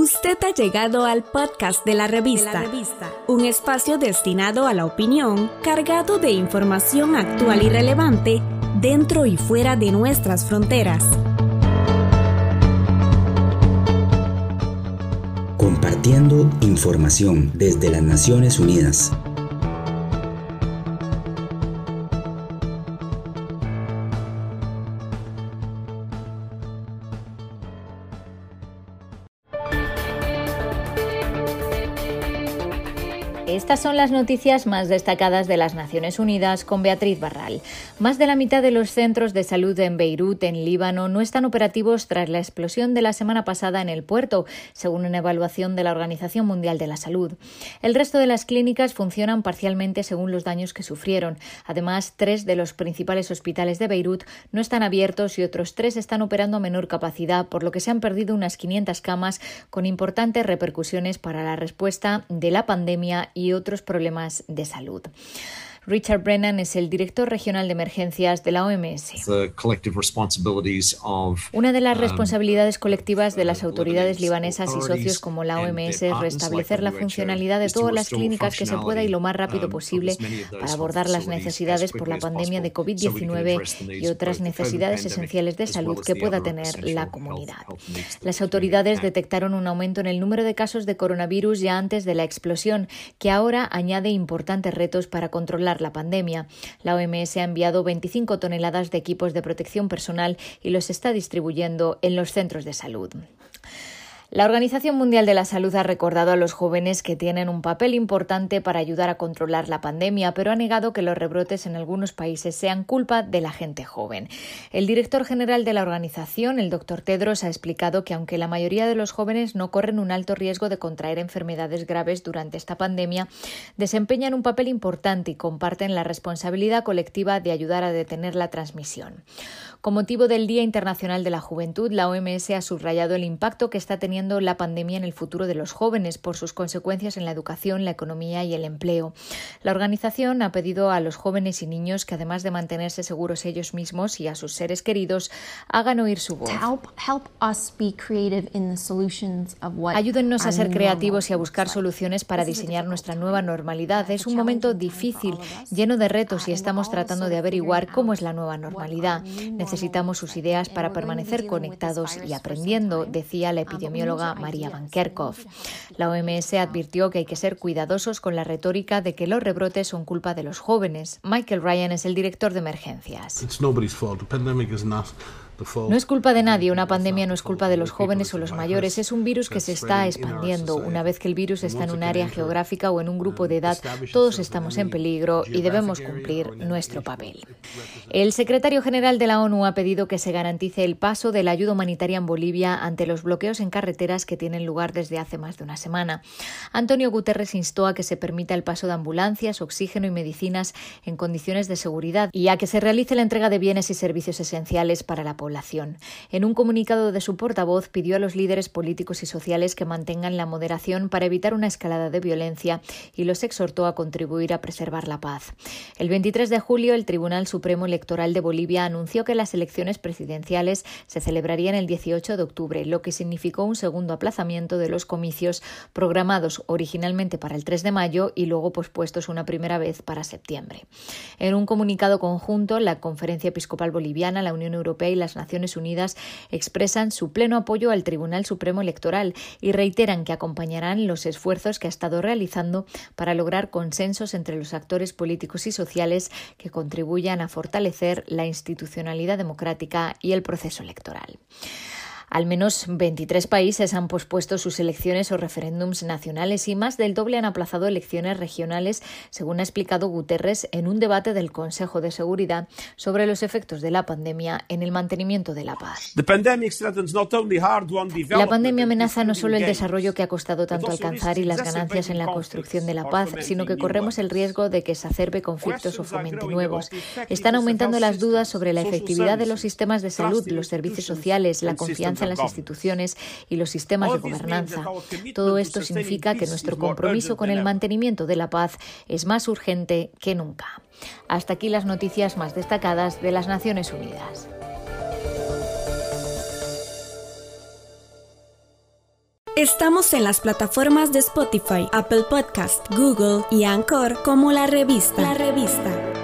Usted ha llegado al podcast de la, revista, un espacio destinado a la opinión, cargado de información actual y relevante dentro y fuera de nuestras fronteras. Compartiendo información desde las Naciones Unidas. Estas son las noticias más destacadas de las Naciones Unidas con Beatriz Barral. Más de la mitad de los centros de salud en Beirut, en Líbano, no están operativos tras la explosión de la semana pasada en el puerto, según una evaluación de la Organización Mundial de la Salud. El resto de las clínicas funcionan parcialmente según los daños que sufrieron. Además, tres de los principales hospitales de Beirut no están abiertos y otros tres están operando a menor capacidad, por lo que se han perdido unas 500 camas con importantes repercusiones para la respuesta de la pandemia y otros problemas de salud. Richard Brennan es el director regional de emergencias de la OMS. Una de las um, responsabilidades colectivas de las autoridades libanesas y socios como la OMS es restablecer la funcionalidad de todas las clínicas que se pueda y lo más rápido um, posible para abordar las necesidades por la pandemia de COVID-19 y otras necesidades esenciales de salud que pueda tener la comunidad. Las autoridades detectaron un aumento en el número de casos de coronavirus ya antes de la explosión, que ahora añade importantes retos para controlar la pandemia. La OMS ha enviado 25 toneladas de equipos de protección personal y los está distribuyendo en los centros de salud. La Organización Mundial de la Salud ha recordado a los jóvenes que tienen un papel importante para ayudar a controlar la pandemia, pero ha negado que los rebrotes en algunos países sean culpa de la gente joven. El director general de la organización, el doctor Tedros, ha explicado que aunque la mayoría de los jóvenes no corren un alto riesgo de contraer enfermedades graves durante esta pandemia, desempeñan un papel importante y comparten la responsabilidad colectiva de ayudar a detener la transmisión. Con motivo del Día Internacional de la Juventud, la OMS ha subrayado el impacto que está teniendo la pandemia en el futuro de los jóvenes por sus consecuencias en la educación, la economía y el empleo. La organización ha pedido a los jóvenes y niños que, además de mantenerse seguros ellos mismos y a sus seres queridos, hagan oír su voz. Ayúdennos a ser creativos y a buscar soluciones para diseñar nuestra nueva normalidad. Es un momento difícil, lleno de retos y estamos tratando de averiguar cómo es la nueva normalidad. Necesitamos sus ideas para permanecer conectados y aprendiendo, decía la epidemióloga María Van Kerkhoff. La OMS advirtió que hay que ser cuidadosos con la retórica de que los rebrotes son culpa de los jóvenes. Michael Ryan es el director de emergencias. No es culpa de nadie, una pandemia no es culpa de los jóvenes o los mayores, es un virus que se está expandiendo. Una vez que el virus está en un área geográfica o en un grupo de edad, todos estamos en peligro y debemos cumplir nuestro papel. El secretario general de la ONU ha pedido que se garantice el paso de la ayuda humanitaria en Bolivia ante los bloqueos en carreteras que tienen lugar desde hace más de una semana. Antonio Guterres instó a que se permita el paso de ambulancias, oxígeno y medicinas en condiciones de seguridad y a que se realice la entrega de bienes y servicios esenciales para la población en un comunicado de su portavoz pidió a los líderes políticos y sociales que mantengan la moderación para evitar una escalada de violencia y los exhortó a contribuir a preservar la paz. El 23 de julio, el Tribunal Supremo Electoral de Bolivia anunció que las elecciones presidenciales se celebrarían el 18 de octubre, lo que significó un segundo aplazamiento de los comicios programados originalmente para el 3 de mayo y luego pospuestos una primera vez para septiembre. En un comunicado conjunto, la Conferencia Episcopal Boliviana, la Unión Europea y las Naciones Unidas expresan su pleno apoyo al Tribunal Supremo Electoral y reiteran que acompañarán los esfuerzos que ha estado realizando para lograr consensos entre los actores políticos y sociales que contribuyan a fortalecer la institucionalidad democrática y el proceso electoral. Al menos 23 países han pospuesto sus elecciones o referéndums nacionales y más del doble han aplazado elecciones regionales, según ha explicado Guterres en un debate del Consejo de Seguridad sobre los efectos de la pandemia en el mantenimiento de la paz. La pandemia amenaza no solo el desarrollo que ha costado tanto alcanzar y las ganancias en la construcción de la paz, sino que corremos el riesgo de que se acerbe conflictos o fomente nuevos. Están aumentando las dudas sobre la efectividad de los sistemas de salud, los servicios sociales, la confianza en las instituciones y los sistemas de gobernanza. Todo esto significa que nuestro compromiso con el mantenimiento de la paz es más urgente que nunca. Hasta aquí las noticias más destacadas de las Naciones Unidas. Estamos en las plataformas de Spotify, Apple Podcast, Google y Anchor como la revista. La revista.